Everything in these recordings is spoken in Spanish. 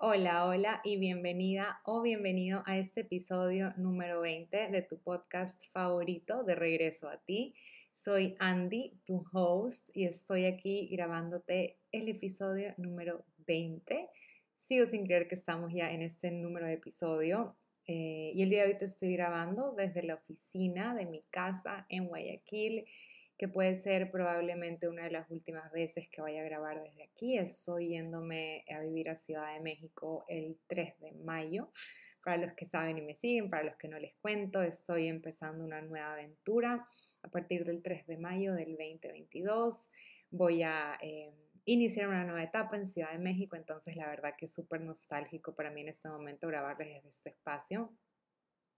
Hola, hola y bienvenida o bienvenido a este episodio número 20 de tu podcast favorito de Regreso a ti. Soy Andy, tu host, y estoy aquí grabándote el episodio número 20. Sigo sin creer que estamos ya en este número de episodio. Eh, y el día de hoy te estoy grabando desde la oficina de mi casa en Guayaquil que puede ser probablemente una de las últimas veces que vaya a grabar desde aquí. Estoy yéndome a vivir a Ciudad de México el 3 de mayo. Para los que saben y me siguen, para los que no les cuento, estoy empezando una nueva aventura a partir del 3 de mayo del 2022. Voy a eh, iniciar una nueva etapa en Ciudad de México, entonces la verdad que es súper nostálgico para mí en este momento grabarles desde este espacio,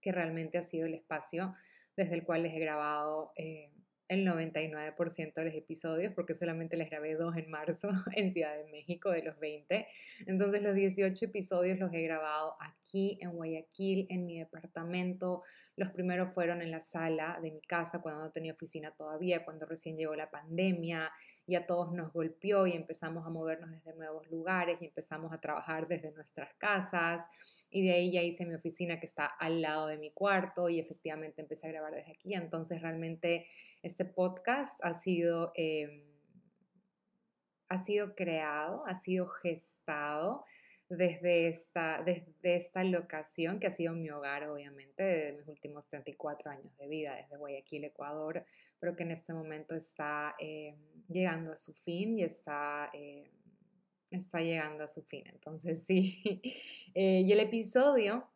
que realmente ha sido el espacio desde el cual les he grabado eh, el 99% de los episodios, porque solamente les grabé dos en marzo en Ciudad de México de los 20. Entonces los 18 episodios los he grabado aquí en Guayaquil, en mi departamento. Los primeros fueron en la sala de mi casa cuando no tenía oficina todavía, cuando recién llegó la pandemia y a todos nos golpeó y empezamos a movernos desde nuevos lugares y empezamos a trabajar desde nuestras casas. Y de ahí ya hice mi oficina que está al lado de mi cuarto y efectivamente empecé a grabar desde aquí. Entonces realmente este podcast ha sido, em, ha sido creado, ha sido gestado desde esta, desde esta locación que ha sido mi hogar, obviamente, de mis últimos 34 años de vida, desde Guayaquil, Ecuador, pero que en este momento está em, llegando a su fin y está, em, está llegando a su fin. Entonces, sí. Eh, y el episodio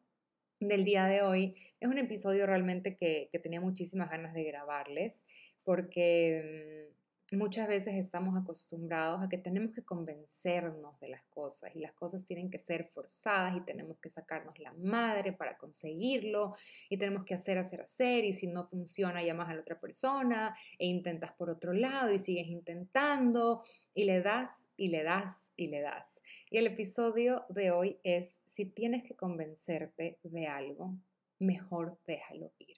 del día de hoy es un episodio realmente que, que tenía muchísimas ganas de grabarles porque muchas veces estamos acostumbrados a que tenemos que convencernos de las cosas y las cosas tienen que ser forzadas y tenemos que sacarnos la madre para conseguirlo y tenemos que hacer, hacer, hacer y si no funciona llamas a la otra persona e intentas por otro lado y sigues intentando y le das y le das y le das. Y el episodio de hoy es si tienes que convencerte de algo, mejor déjalo ir.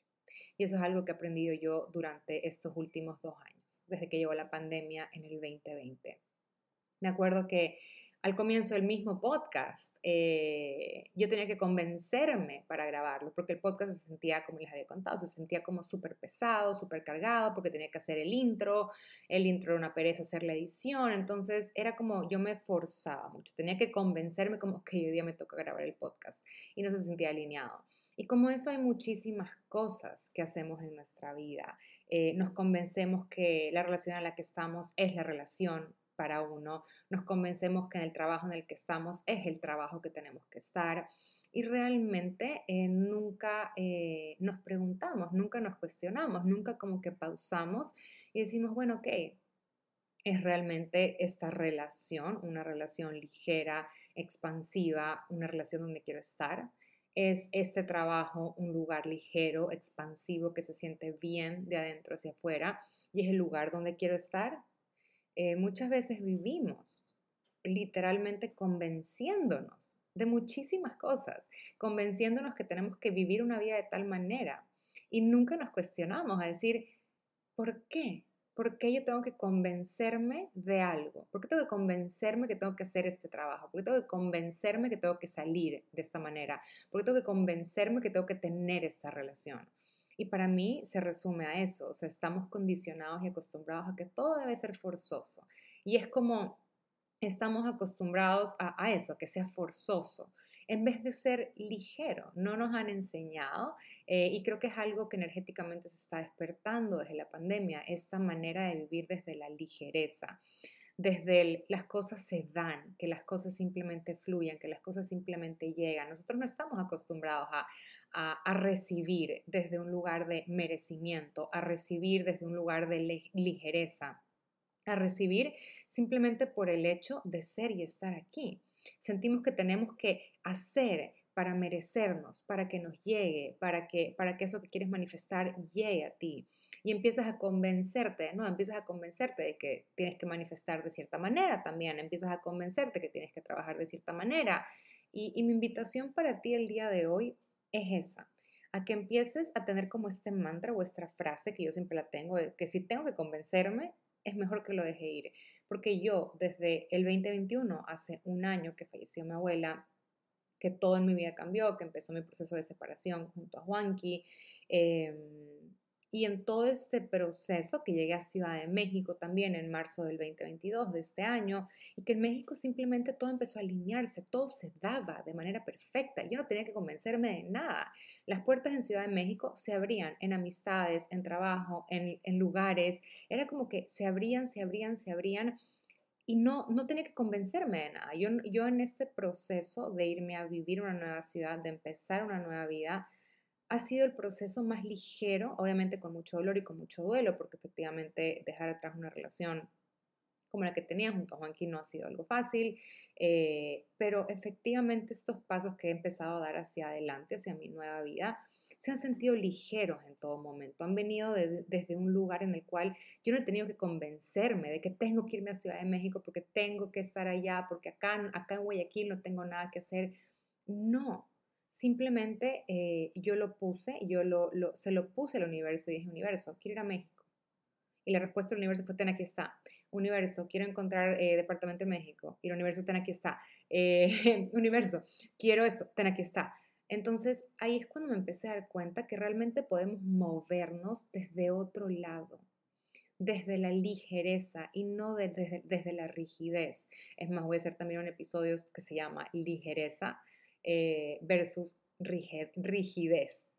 Y eso es algo que he aprendido yo durante estos últimos dos años, desde que llegó la pandemia en el 2020. Me acuerdo que al comienzo del mismo podcast, eh, yo tenía que convencerme para grabarlo, porque el podcast se sentía, como les había contado, se sentía como súper pesado, súper cargado, porque tenía que hacer el intro, el intro era una pereza hacer la edición, entonces era como yo me forzaba mucho, tenía que convencerme como que hoy día me toca grabar el podcast y no se sentía alineado. Y como eso hay muchísimas cosas que hacemos en nuestra vida. Eh, nos convencemos que la relación en la que estamos es la relación para uno, nos convencemos que en el trabajo en el que estamos es el trabajo que tenemos que estar y realmente eh, nunca eh, nos preguntamos, nunca nos cuestionamos, nunca como que pausamos y decimos, bueno, ok, es realmente esta relación, una relación ligera, expansiva, una relación donde quiero estar es este trabajo un lugar ligero, expansivo, que se siente bien de adentro hacia afuera y es el lugar donde quiero estar. Eh, muchas veces vivimos literalmente convenciéndonos de muchísimas cosas, convenciéndonos que tenemos que vivir una vida de tal manera y nunca nos cuestionamos a decir, ¿por qué? ¿Por qué yo tengo que convencerme de algo? ¿Por qué tengo que convencerme que tengo que hacer este trabajo? ¿Por qué tengo que convencerme que tengo que salir de esta manera? ¿Por qué tengo que convencerme que tengo que tener esta relación? Y para mí se resume a eso, o sea, estamos condicionados y acostumbrados a que todo debe ser forzoso. Y es como estamos acostumbrados a, eso, a que sea forzoso en vez de ser ligero. No nos han enseñado eh, y creo que es algo que energéticamente se está despertando desde la pandemia, esta manera de vivir desde la ligereza desde el, las cosas se dan, que las cosas simplemente fluyan, que las cosas simplemente llegan. Nosotros no estamos acostumbrados a, a, recibir desde un lugar de merecimiento, a recibir desde un lugar de ligereza, a recibir simplemente por el hecho de ser y estar aquí. Sentimos que tenemos que hacer para merecernos, para que nos llegue, para que, para que eso que quieres manifestar llegue a ti. Y empiezas a convencerte, ¿no? Empiezas a convencerte de que tienes que manifestar de cierta manera también, empiezas a convencerte que tienes que trabajar de cierta manera. Y, mi invitación para ti el día de hoy es esa, a que empieces a tener como este mantra o esta frase que yo siempre la tengo, que si tengo que convencerme, es mejor que lo deje ir. Porque yo desde el 2021, hace un año que falleció mi abuela, que todo en mi vida cambió, que empezó mi proceso de separación junto a Juanqui. Em, y en todo este proceso que llegué a Ciudad de México también en marzo del 2022 de este año, y que en México simplemente todo empezó a alinearse, todo se daba de manera perfecta. Yo no tenía que convencerme de nada. Las puertas en Ciudad de México se abrían en amistades, en trabajo, en, en lugares. Era como que se abrían, se abrían, se abrían y no, no tenía que convencerme de nada. Yo, yo en este proceso de irme a vivir una nueva ciudad, de empezar una nueva vida, ha sido el proceso más ligero, obviamente con mucho dolor y con mucho duelo, porque efectivamente dejar atrás una relación como la que tenía junto a Juanqui no ha sido algo fácil, eh, pero efectivamente estos pasos que he empezado a dar hacia adelante, hacia mi nueva vida, se han sentido ligeros en todo momento. Han venido desde un lugar en el cual yo no he tenido que convencerme de que tengo que irme a Ciudad de México porque tengo que estar allá, porque acá, acá en Guayaquil no tengo nada que hacer. No, simplemente eh, yo lo puse, yo lo, se lo puse al universo y dije, universo, quiero ir a México. Y la respuesta del universo fue, ten, aquí está. Universo, quiero encontrar eh, departamento en México. Y el universo, ten, aquí está. Eh, universo, quiero esto, ten, aquí está. Entonces ahí es cuando me empecé a dar cuenta que realmente podemos movernos desde otro lado, desde la ligereza y no desde, desde la rigidez. Es más, voy a hacer también un episodio que se llama ligereza eh, versus rigidez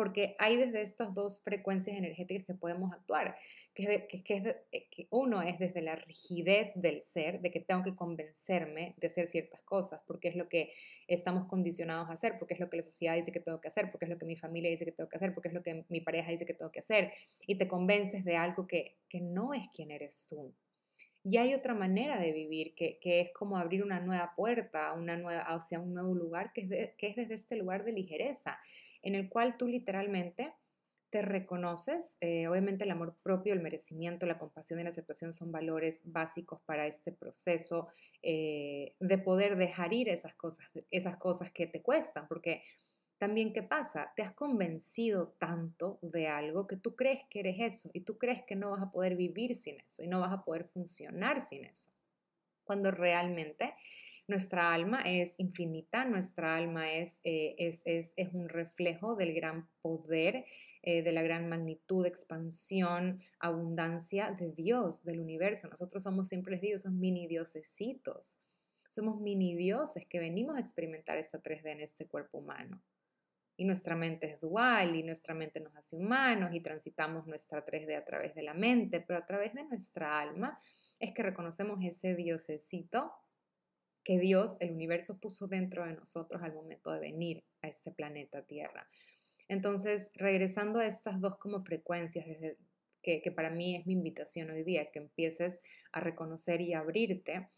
porque hay desde estas dos frecuencias energéticas que podemos actuar, eh, que, uno es desde la rigidez del ser, de que tengo que convencerme de hacer ciertas cosas, porque es lo que estamos condicionados a hacer, porque es lo que la sociedad dice que tengo que hacer, porque es lo que mi familia dice que tengo que hacer, porque es lo que mi pareja dice que tengo que hacer, y te convences de algo que, que no es quien eres tú. Y hay otra manera de vivir, que, que es como abrir una nueva puerta, una nueva, hacia un nuevo lugar, que es, que es desde este lugar de ligereza en el cual tú literalmente te reconoces, eh, obviamente el amor propio, el merecimiento, la compasión y la aceptación son valores básicos para este proceso eh, de poder dejar ir esas cosas, esas cosas que te cuestan, porque también qué pasa, te has convencido tanto de algo que tú crees que eres eso y tú crees que no vas a poder vivir sin eso y no vas a poder funcionar sin eso, cuando realmente nuestra alma es infinita, nuestra alma es, eh, es, es, es un reflejo del gran poder, eh, de la gran magnitud, expansión, abundancia de Dios, del universo. Nosotros somos, siempre les digo, mini diosesitos. Somos mini dioses que venimos a experimentar esta 3D en este cuerpo humano. Y nuestra mente es dual y nuestra mente nos hace humanos y transitamos nuestra 3D a través de la mente, pero a través de nuestra alma es que reconocemos ese diosesito que Dios, el universo, puso dentro de nosotros al momento de venir a este planeta Tierra. Entonces, regresando a estas dos como frecuencias, que, que para mí es mi invitación hoy día, que empieces a reconocer y abrirte,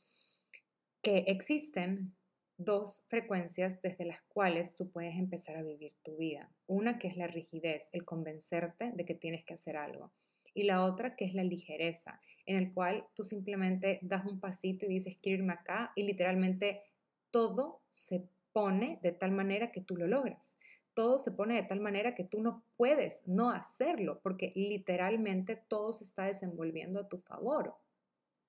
que existen dos frecuencias desde las cuales tú puedes empezar a vivir tu vida. Una que es la rigidez, el convencerte de que tienes que hacer algo. Y la otra que es la ligereza, en el cual tú simplemente das un pasito y dices, quiero irme acá, y literalmente todo se pone de tal manera que tú lo logras. Todo se pone de tal manera que tú no puedes no hacerlo, porque literalmente todo se está desenvolviendo a tu favor.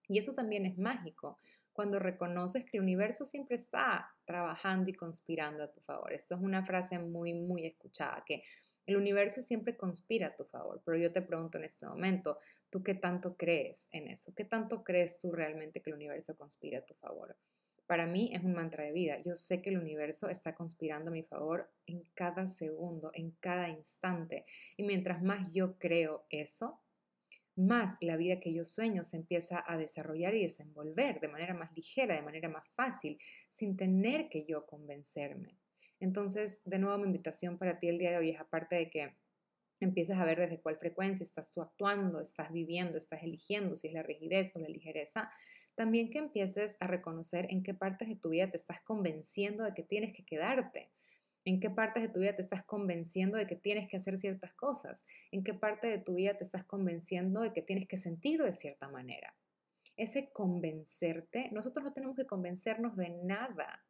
Y eso también es mágico, cuando reconoces que el universo siempre está trabajando y conspirando a tu favor. Esto es una frase muy, muy escuchada, que el universo siempre conspira a tu favor, pero yo te pregunto en este momento, ¿Tú qué tanto crees en eso? ¿Qué tanto crees tú realmente que el universo conspira a tu favor? Para mí es un mantra de vida. Yo sé que el universo está conspirando a mi favor en cada segundo, en cada instante. Y mientras más yo creo eso, más la vida que yo sueño se empieza a desarrollar y desenvolver de manera más ligera, de manera más fácil, sin tener que yo convencerme. Entonces, de nuevo, mi invitación para ti el día de hoy es aparte de que empiezas a ver desde cuál frecuencia estás tú actuando, estás viviendo, estás eligiendo, si es la rigidez o la ligereza, también que empieces a reconocer en qué partes de tu vida te estás convenciendo de que tienes que quedarte, en qué partes de tu vida te estás convenciendo de que tienes que hacer ciertas cosas, en qué parte de tu vida te estás convenciendo de que tienes que sentir de cierta manera. Ese convencerte, nosotros no tenemos que convencernos de nada.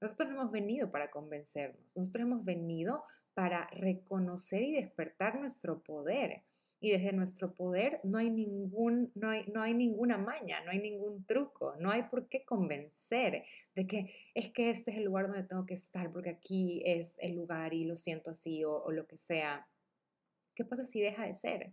Nosotros no hemos venido para convencernos, nosotros hemos venido para reconocer y despertar nuestro poder. Y desde nuestro poder no hay, ningún, no, hay, no hay ninguna maña, no hay ningún truco, no hay por qué convencer de que es que este es el lugar donde tengo que estar porque aquí es el lugar y lo siento así o, lo que sea. ¿Qué pasa si deja de ser?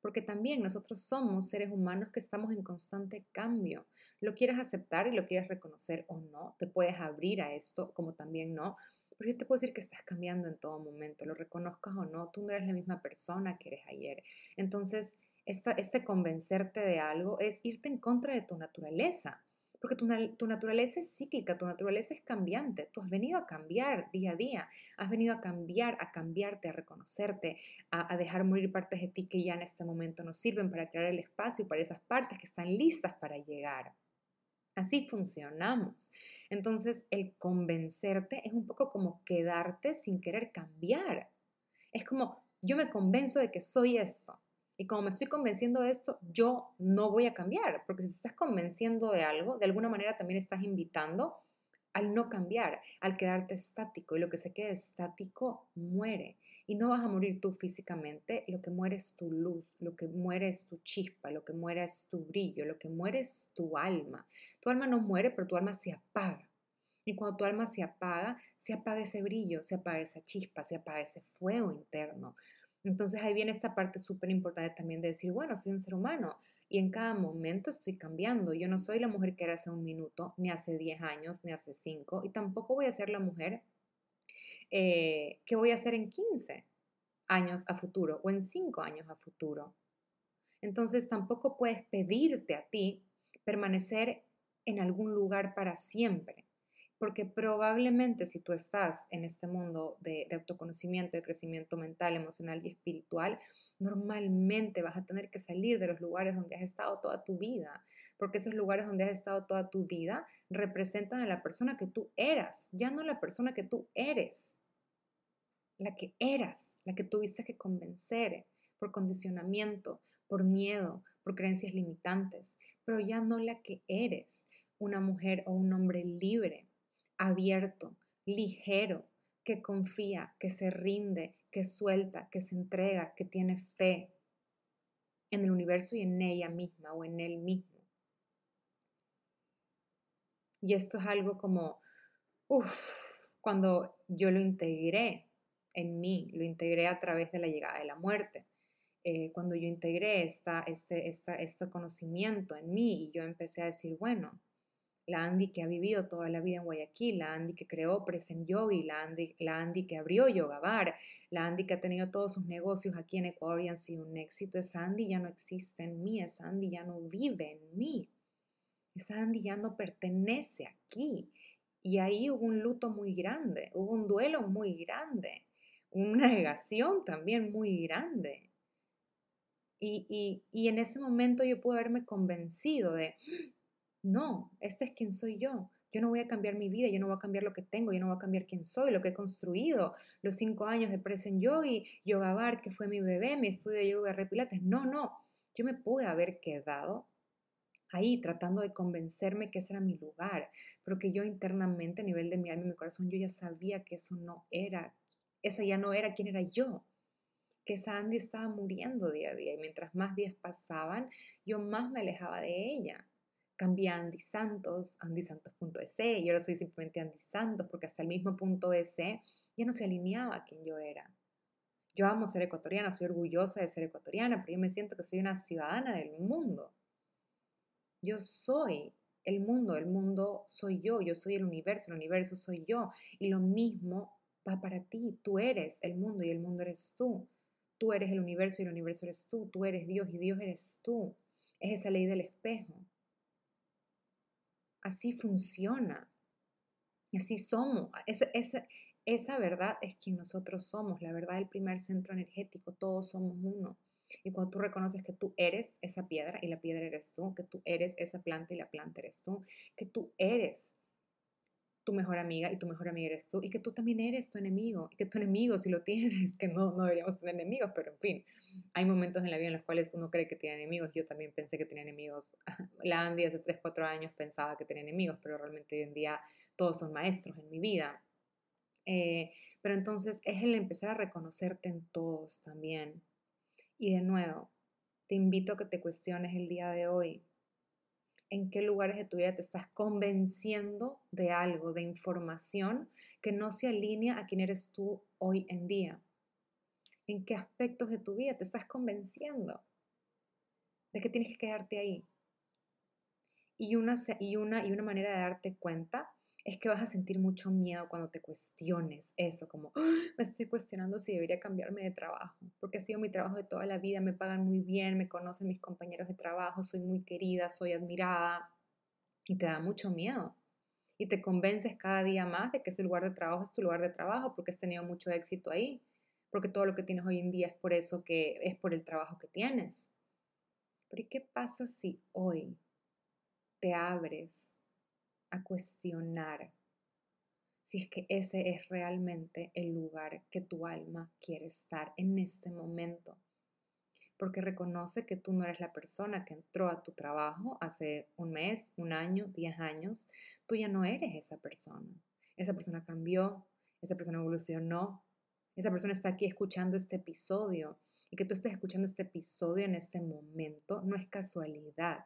Porque también nosotros somos seres humanos que estamos en constante cambio. Lo quieres aceptar y lo quieres reconocer o no, te puedes abrir a esto como también no, pero yo te puedo decir que estás cambiando en todo momento, lo reconozcas o no, tú no eres la misma persona que eres ayer. Entonces, esta, este convencerte de algo es irte en contra de tu naturaleza, porque tu, tu, naturaleza es cíclica, tu naturaleza es cambiante, tú has venido a cambiar día a día, has venido a cambiar, a cambiarte, a reconocerte, a, a dejar morir partes de ti que ya en este momento no sirven para crear el espacio para esas partes que están listas para llegar. Así funcionamos. Entonces, el convencerte es un poco como quedarte sin querer cambiar. Es como, yo me convenzo de que soy esto. Y como me estoy convenciendo de esto, yo no voy a cambiar. Porque si estás convenciendo de algo, de alguna manera también estás invitando al no cambiar, al quedarte estático. Y lo que se quede estático muere. Y no vas a morir tú físicamente, lo que muere es tu luz, lo que muere es tu chispa, lo que muere es tu brillo, lo que muere es tu alma. Tu alma no muere, pero tu alma se apaga. Y cuando tu alma se apaga, se apaga ese brillo, se apaga esa chispa, se apaga ese fuego interno. Entonces ahí viene esta parte súper importante también de decir, bueno, soy un ser humano y en cada momento estoy cambiando. Yo no soy la mujer que era hace un minuto, ni hace 10 años, ni hace 5, y tampoco voy a ser la mujer eh, que voy a hacer en 15 años a futuro o en 5 años a futuro. Entonces tampoco puedes pedirte a ti permanecer en algún lugar para siempre. Porque probablemente si tú estás en este mundo de, autoconocimiento, de crecimiento mental, emocional y espiritual, normalmente vas a tener que salir de los lugares donde has estado toda tu vida. Porque esos lugares donde has estado toda tu vida representan a la persona que tú eras, ya no la persona que tú eres. La que eras, la que tuviste que convencer por condicionamiento, por miedo, por creencias limitantes, pero ya no la que eres, una mujer o un hombre libre, abierto, ligero, que confía, que se rinde, que suelta, que se entrega, que tiene fe en el universo y en ella misma o en él mismo. Y esto es algo como, uff, cuando yo lo integré en mí, lo integré a través de la llegada de la muerte. Eh, cuando yo integré esta, este, esta, este conocimiento en mí y yo empecé a decir, bueno, la Andy que ha vivido toda la vida en Guayaquil, la Andy que creó Present Yogi, la Andy, la Andy que abrió Yoga Bar, la Andy que ha tenido todos sus negocios aquí en Ecuador y han sido un éxito, esa Andy ya no existe en mí, esa Andy ya no vive en mí, esa Andy ya no pertenece aquí. Y ahí hubo un luto muy grande, hubo un duelo muy grande, una negación también muy grande. Y, y, y en ese momento yo pude haberme convencido de, no, este es quien soy yo. Yo no voy a cambiar mi vida, yo no voy a cambiar lo que tengo, yo no voy a cambiar quién soy, lo que he construido, los cinco años de Present Yogi, Yoga Bar, que fue mi bebé, mi estudio de yoga de pilates. No, no, yo me pude haber quedado ahí tratando de convencerme que ese era mi lugar, pero que yo internamente, a nivel de mi alma y mi corazón, yo ya sabía que eso no era, esa ya no era quien era yo, que esa Andy estaba muriendo día a día y mientras más días pasaban, yo más me alejaba de ella cambié a Andy Santos, andysantos.es, y ahora soy simplemente Andy Santos, porque hasta el mismo punto ese ya no se alineaba a quien yo era. Yo amo ser ecuatoriana, soy orgullosa de ser ecuatoriana, pero yo me siento que soy una ciudadana del mundo. Yo soy el mundo, el mundo soy yo, yo soy el universo, el universo soy yo. Y lo mismo va para ti, tú eres el mundo y el mundo eres tú. Tú eres el universo y el universo eres tú, tú eres Dios y Dios eres tú. Es esa ley del espejo. Así funciona. Así somos. Esa, verdad es quien nosotros somos, la verdad del primer centro energético. Todos somos uno. Y cuando tú reconoces que tú eres esa piedra y la piedra eres tú, que tú eres esa planta y la planta eres tú, que tú eres tu mejor amiga y tu mejor amiga eres tú, y que tú también eres tu enemigo, y que tu enemigo, si lo tienes, que no, no deberíamos tener enemigos, pero en fin, hay momentos en la vida en los cuales uno cree que tiene enemigos. Yo también pensé que tenía enemigos. La Andy hace 3, 4 años pensaba que tenía enemigos, pero realmente hoy en día todos son maestros en mi vida. Eh, pero entonces es el empezar a reconocerte en todos también. Y de nuevo, te invito a que te cuestiones el día de hoy. ¿En qué lugares de tu vida te estás convenciendo de algo, de información que no se alinea a quién eres tú hoy en día? ¿En qué aspectos de tu vida te estás convenciendo de que tienes que quedarte ahí? Y una, y una, y una manera de darte cuenta es que vas a sentir mucho miedo cuando te cuestiones eso, como ¡Ah! me estoy cuestionando si debería cambiarme de trabajo, porque ha sido mi trabajo de toda la vida, me pagan muy bien, me conocen mis compañeros de trabajo, soy muy querida, soy admirada, y te da mucho miedo. Y te convences cada día más de que ese lugar de trabajo es tu lugar de trabajo, porque has tenido mucho éxito ahí, porque todo lo que tienes hoy en día es por eso que es por el trabajo que tienes. Pero ¿y qué pasa si hoy te abres a cuestionar si es que ese es realmente el lugar que tu alma quiere estar en este momento. Porque reconoce que tú no eres la persona que entró a tu trabajo hace un mes, un año, diez años. Tú ya no eres esa persona. Esa persona cambió, esa persona evolucionó, esa persona está aquí escuchando este episodio. Y que tú estés escuchando este episodio en este momento no es casualidad.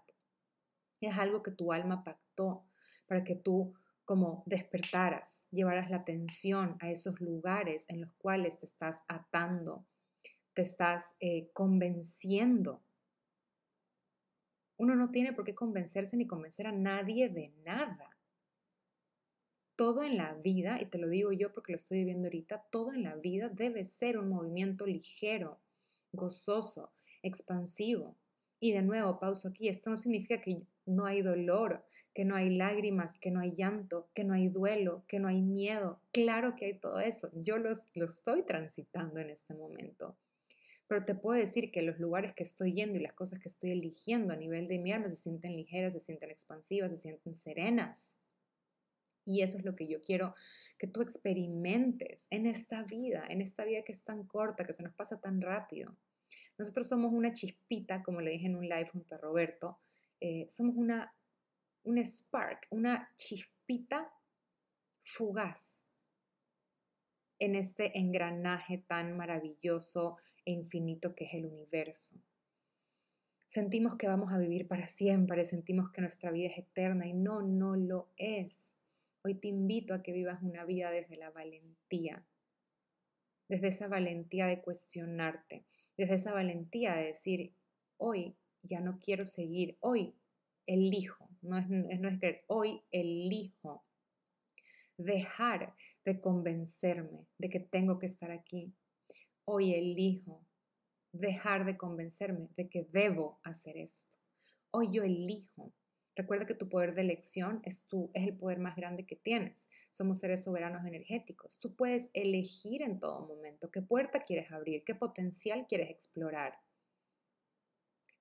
Es algo que tu alma pactó para que tú como despertaras, llevaras la atención a esos lugares en los cuales te estás atando, te estás eh, convenciendo. Uno no tiene por qué convencerse ni convencer a nadie de nada. Todo en la vida, y te lo digo yo porque lo estoy viviendo ahorita, todo en la vida debe ser un movimiento ligero, gozoso, expansivo. Y de nuevo, pauso aquí, esto no significa que no hay dolor, que no hay lágrimas, que no hay llanto, que no hay duelo, que no hay miedo. Claro que hay todo eso. Yo lo estoy transitando en este momento. Pero te puedo decir que los lugares que estoy yendo y las cosas que estoy eligiendo a nivel de mi alma se sienten ligeras, se sienten expansivas, se sienten serenas. Y eso es lo que yo quiero que tú experimentes en esta vida, en esta vida que es tan corta, que se nos pasa tan rápido. Nosotros somos una chispita, como le dije en un live junto a Roberto, eh, somos una un spark, una chispita fugaz en este engranaje tan maravilloso e infinito que es el universo. Sentimos que vamos a vivir para siempre, sentimos que nuestra vida es eterna y no, no lo es. Hoy te invito a que vivas una vida desde la valentía, desde esa valentía de cuestionarte, desde esa valentía de decir, hoy ya no quiero seguir, hoy elijo no es, no creer, hoy elijo dejar de convencerme de que tengo que estar aquí. Hoy elijo dejar de convencerme de que debo hacer esto. Hoy yo elijo. Recuerda que tu poder de elección es, tú, es el poder más grande que tienes. Somos seres soberanos energéticos. Tú puedes elegir en todo momento qué puerta quieres abrir, qué potencial quieres explorar.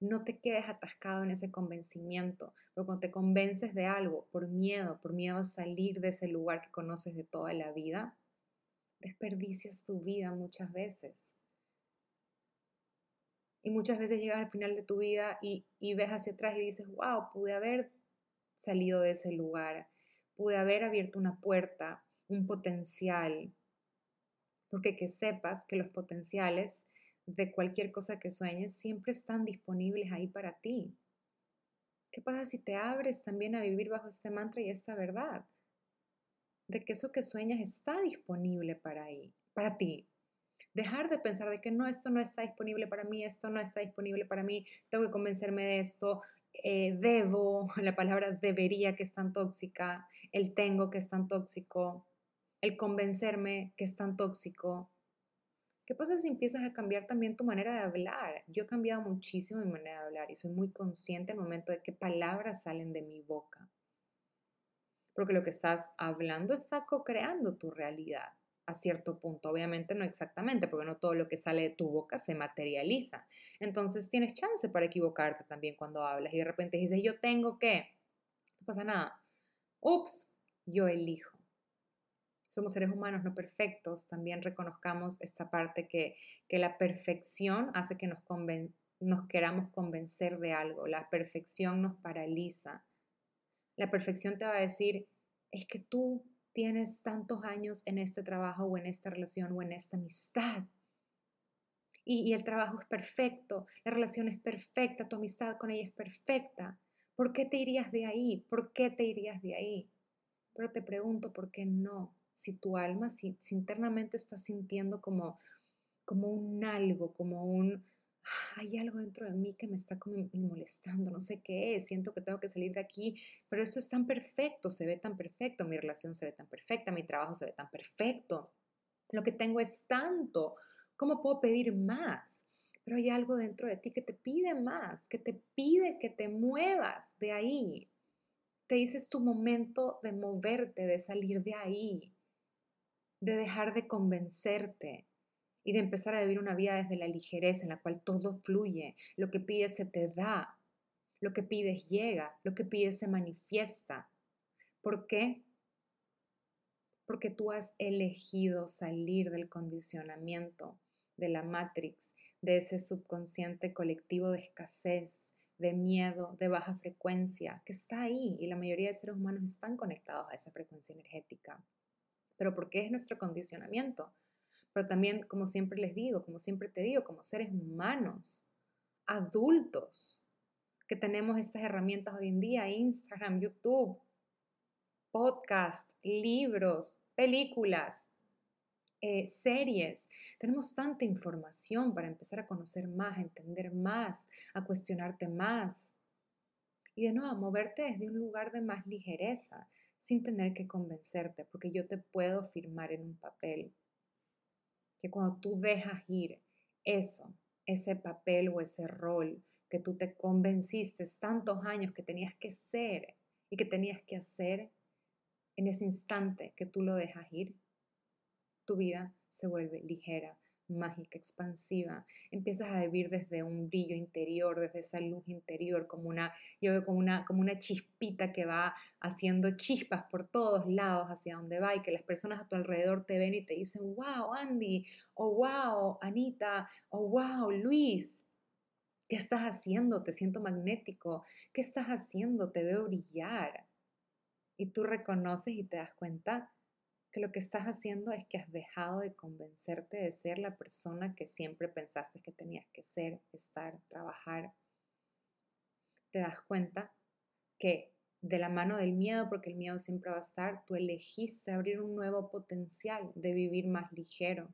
No te quedes atascado en ese convencimiento, porque cuando te convences de algo por miedo, por miedo a salir de ese lugar que conoces de toda la vida, desperdicias tu vida muchas veces. Y muchas veces llegas al final de tu vida y, ves hacia atrás y dices, wow, pude haber salido de ese lugar, pude haber abierto una puerta, un potencial, porque que sepas que los potenciales de cualquier cosa que sueñes siempre están disponibles ahí para ti. ¿Qué pasa si te abres también a vivir bajo este mantra y esta verdad? De que eso que sueñas está disponible para, ahí, para ti. Dejar de pensar de que no, esto no está disponible para mí, esto no está disponible para mí, tengo que convencerme de esto, eh, debo, la palabra debería que es tan tóxica, el tengo que es tan tóxico, el convencerme que es tan tóxico, ¿Qué pasa si empiezas a cambiar también tu manera de hablar? Yo he cambiado muchísimo mi manera de hablar y soy muy consciente al momento de qué palabras salen de mi boca. Porque lo que estás hablando está co-creando tu realidad a cierto punto. Obviamente no exactamente, porque no todo lo que sale de tu boca se materializa. Entonces tienes chance para equivocarte también cuando hablas y de repente dices, yo tengo que, no pasa nada. Ups, yo elijo somos seres humanos no perfectos, también reconozcamos esta parte que, la perfección hace que nos, queramos convencer de algo, la perfección nos paraliza. La perfección te va a decir, es que tú tienes tantos años en este trabajo o en esta relación o en esta amistad y, el trabajo es perfecto, la relación es perfecta, tu amistad con ella es perfecta. ¿Por qué te irías de ahí? ¿Por qué te irías de ahí? Pero te pregunto, ¿por qué no? Si tu alma, si, internamente estás sintiendo como, como un algo, como un, hay algo dentro de mí que me está como molestando, no sé qué es, siento que tengo que salir de aquí, pero esto es tan perfecto, se ve tan perfecto, mi relación se ve tan perfecta, mi trabajo se ve tan perfecto, lo que tengo es tanto, ¿Cómo puedo pedir más? Pero hay algo dentro de ti que te pide más, que te pide que te muevas de ahí. Te dices tu momento de moverte, de salir de ahí, de dejar de convencerte y de empezar a vivir una vida desde la ligereza en la cual todo fluye. Lo que pides se te da, lo que pides llega, lo que pides se manifiesta. ¿Por qué? Porque tú has elegido salir del condicionamiento de la Matrix, de ese subconsciente colectivo de escasez, de miedo, de baja frecuencia, que está ahí y la mayoría de seres humanos están conectados a esa frecuencia energética. Pero ¿por qué es nuestro condicionamiento? Pero también, como siempre les digo, como siempre te digo, como seres humanos, adultos, que tenemos estas herramientas hoy en día, Instagram, YouTube, podcast, libros, películas, eh, series. Tenemos tanta información para empezar a conocer más, a entender más, a cuestionarte más. Y de nuevo, a moverte desde un lugar de más ligereza, sin tener que convencerte, porque yo te puedo firmar en un papel que cuando tú dejas ir eso, ese papel o ese rol que tú te convenciste tantos años que tenías que ser y que tenías que hacer, en ese instante que tú lo dejas ir, tu vida se vuelve ligera, mágica, expansiva. Empiezas a vivir desde un brillo interior, desde esa luz interior, como una, yo veo como una, como una chispita que va haciendo chispas por todos lados hacia donde va y que las personas a tu alrededor te ven y te dicen, wow, Andy, o wow, Anita, o wow, Luis. ¿Qué estás haciendo? Te siento magnético. ¿Qué estás haciendo? Te veo brillar. Y tú reconoces y te das cuenta que lo que estás haciendo es que has dejado de convencerte de ser la persona que siempre pensaste que tenías que ser, estar, trabajar. Te das cuenta que de la mano del miedo, porque el miedo siempre va a estar, tú elegiste abrir un nuevo potencial de vivir más ligero.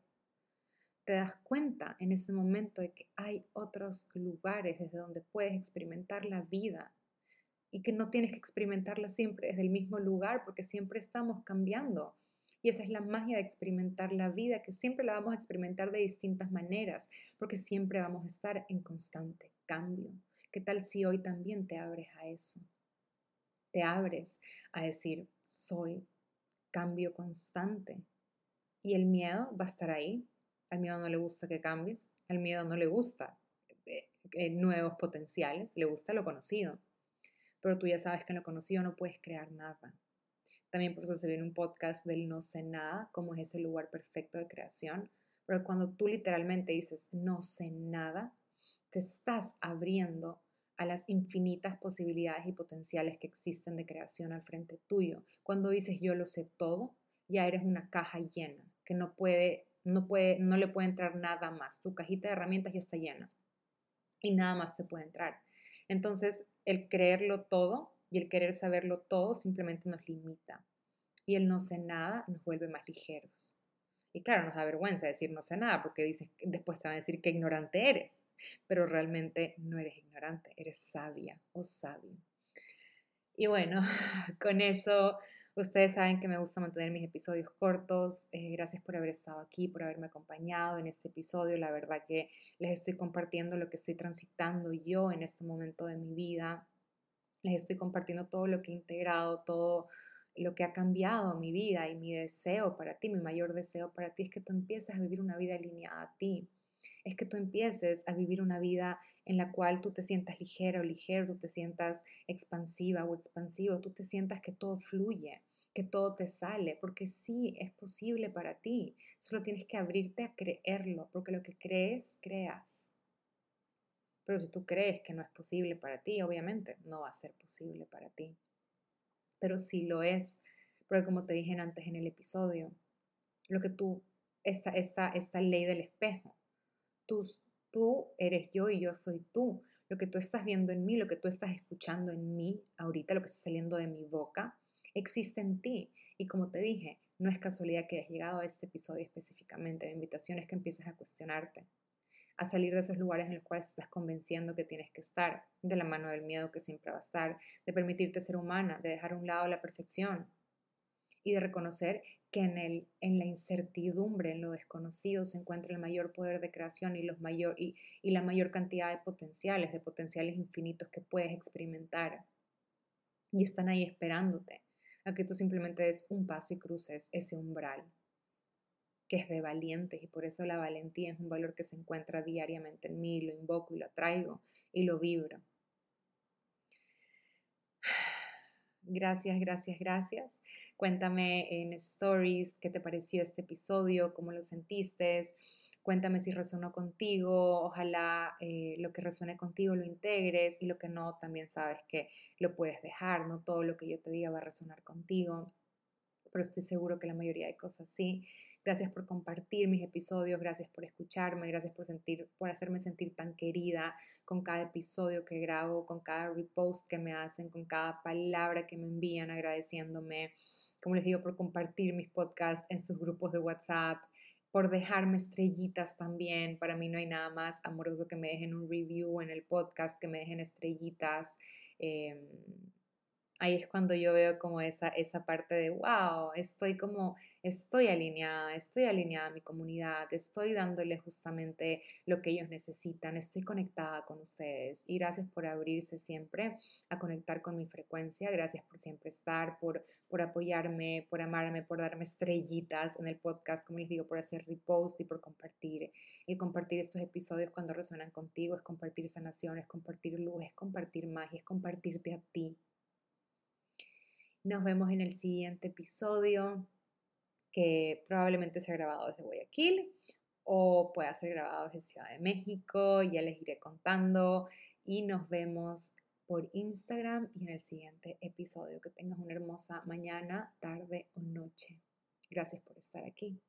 Te das cuenta en ese momento de que hay otros lugares desde donde puedes experimentar la vida y que no tienes que experimentarla siempre desde el mismo lugar porque siempre estamos cambiando y esa es la magia de experimentar la vida, que siempre la vamos a experimentar de distintas maneras, porque siempre vamos a estar en constante cambio. ¿Qué tal si hoy también te abres a eso? Te abres a decir, soy cambio constante. Y el miedo va a estar ahí. Al miedo no le gusta que cambies, al miedo no le gusta eh, eh, nuevos potenciales, le gusta lo conocido. Pero tú ya sabes que en lo conocido no puedes crear nada. También por eso se viene un podcast del no sé nada, como es ese lugar perfecto de creación. Pero cuando tú literalmente dices no sé nada, te estás abriendo a las infinitas posibilidades y potenciales que existen de creación al frente tuyo. Cuando dices yo lo sé todo, ya eres una caja llena, que no puede, no puede, no le puede entrar nada más. Tu cajita de herramientas ya está llena y nada más te puede entrar. Entonces, el creerlo todo y el querer saberlo todo simplemente nos limita. Y el no sé nada nos vuelve más ligeros. Y claro, nos da vergüenza decir no sé nada porque dices, después te van a decir que ignorante eres, pero realmente no eres ignorante, eres sabia o sabio. Y bueno, con eso ustedes saben que me gusta mantener mis episodios cortos. Eh, gracias por haber estado aquí, por haberme acompañado en este episodio. La verdad que les estoy compartiendo lo que estoy transitando yo en este momento de mi vida les estoy compartiendo todo lo que he integrado, todo lo que ha cambiado mi vida y mi deseo para ti, mi mayor deseo para ti es que tú empieces a vivir una vida alineada a ti. Es que tú empieces a vivir una vida en la cual tú te sientas ligero o ligero, tú te sientas expansiva o expansivo, tú te sientas que todo fluye, que todo te sale, porque sí, es posible para ti. Solo tienes que abrirte a creerlo, porque lo que crees, creas. Pero si tú crees que no es posible para ti, obviamente no va a ser posible para ti. Pero sí lo es, porque como te dije antes en el episodio, lo que tú, esta, esta, esta ley del espejo, tú eres yo y yo soy tú. Lo que tú estás viendo en mí, lo que tú estás escuchando en mí ahorita, lo que está saliendo de mi boca, existe en ti. Y como te dije, no es casualidad que hayas llegado a este episodio específicamente. La invitación es que empieces a cuestionarte, a salir de esos lugares en los cuales estás convenciendo que tienes que estar, de la mano del miedo que siempre va a estar, de permitirte ser humana, de dejar a un lado la perfección y de reconocer que en, el, en la incertidumbre, en lo desconocido, se encuentra el mayor poder de creación y, los mayor, y, y la mayor cantidad de potenciales, de potenciales infinitos que puedes experimentar. Y están ahí esperándote a que tú simplemente des un paso y cruces ese umbral que es de valientes y por eso la valentía es un valor que se encuentra diariamente en mí, lo invoco y lo traigo y lo vibro. Gracias, gracias, gracias. Cuéntame en stories qué te pareció este episodio, cómo lo sentiste. Cuéntame si resonó contigo. Ojalá eh, lo que resuene contigo lo integres y lo que no, también sabes que lo puedes dejar. No todo lo que yo te diga va a resonar contigo, pero estoy seguro que la mayoría de cosas sí. Gracias por compartir mis episodios, gracias por escucharme, gracias por, sentir, por hacerme sentir tan querida con cada episodio que grabo, con cada repost que me hacen, con cada palabra que me envían agradeciéndome como les digo, por compartir mis podcasts en sus grupos de WhatsApp, por dejarme estrellitas también. Para mí no hay nada más amoroso que me dejen un review en el podcast, que me dejen estrellitas. Em, ahí es cuando yo veo como esa, esa parte de, wow, estoy como estoy alineada, estoy alineada a mi comunidad, estoy dándole justamente lo que ellos necesitan, estoy conectada con ustedes y gracias por abrirse siempre a conectar con mi frecuencia, gracias por siempre estar, por, por apoyarme, por amarme, por darme estrellitas en el podcast, como les digo, por hacer repost y por compartir. El compartir estos episodios cuando resuenan contigo es compartir sanación, es compartir luz, es compartir magia, es compartirte a ti. Nos vemos en el siguiente episodio que probablemente sea grabado desde Guayaquil o pueda ser grabado desde Ciudad de México, ya les iré contando y nos vemos por Instagram y en el siguiente episodio. Que tengas una hermosa mañana, tarde o noche. Gracias por estar aquí.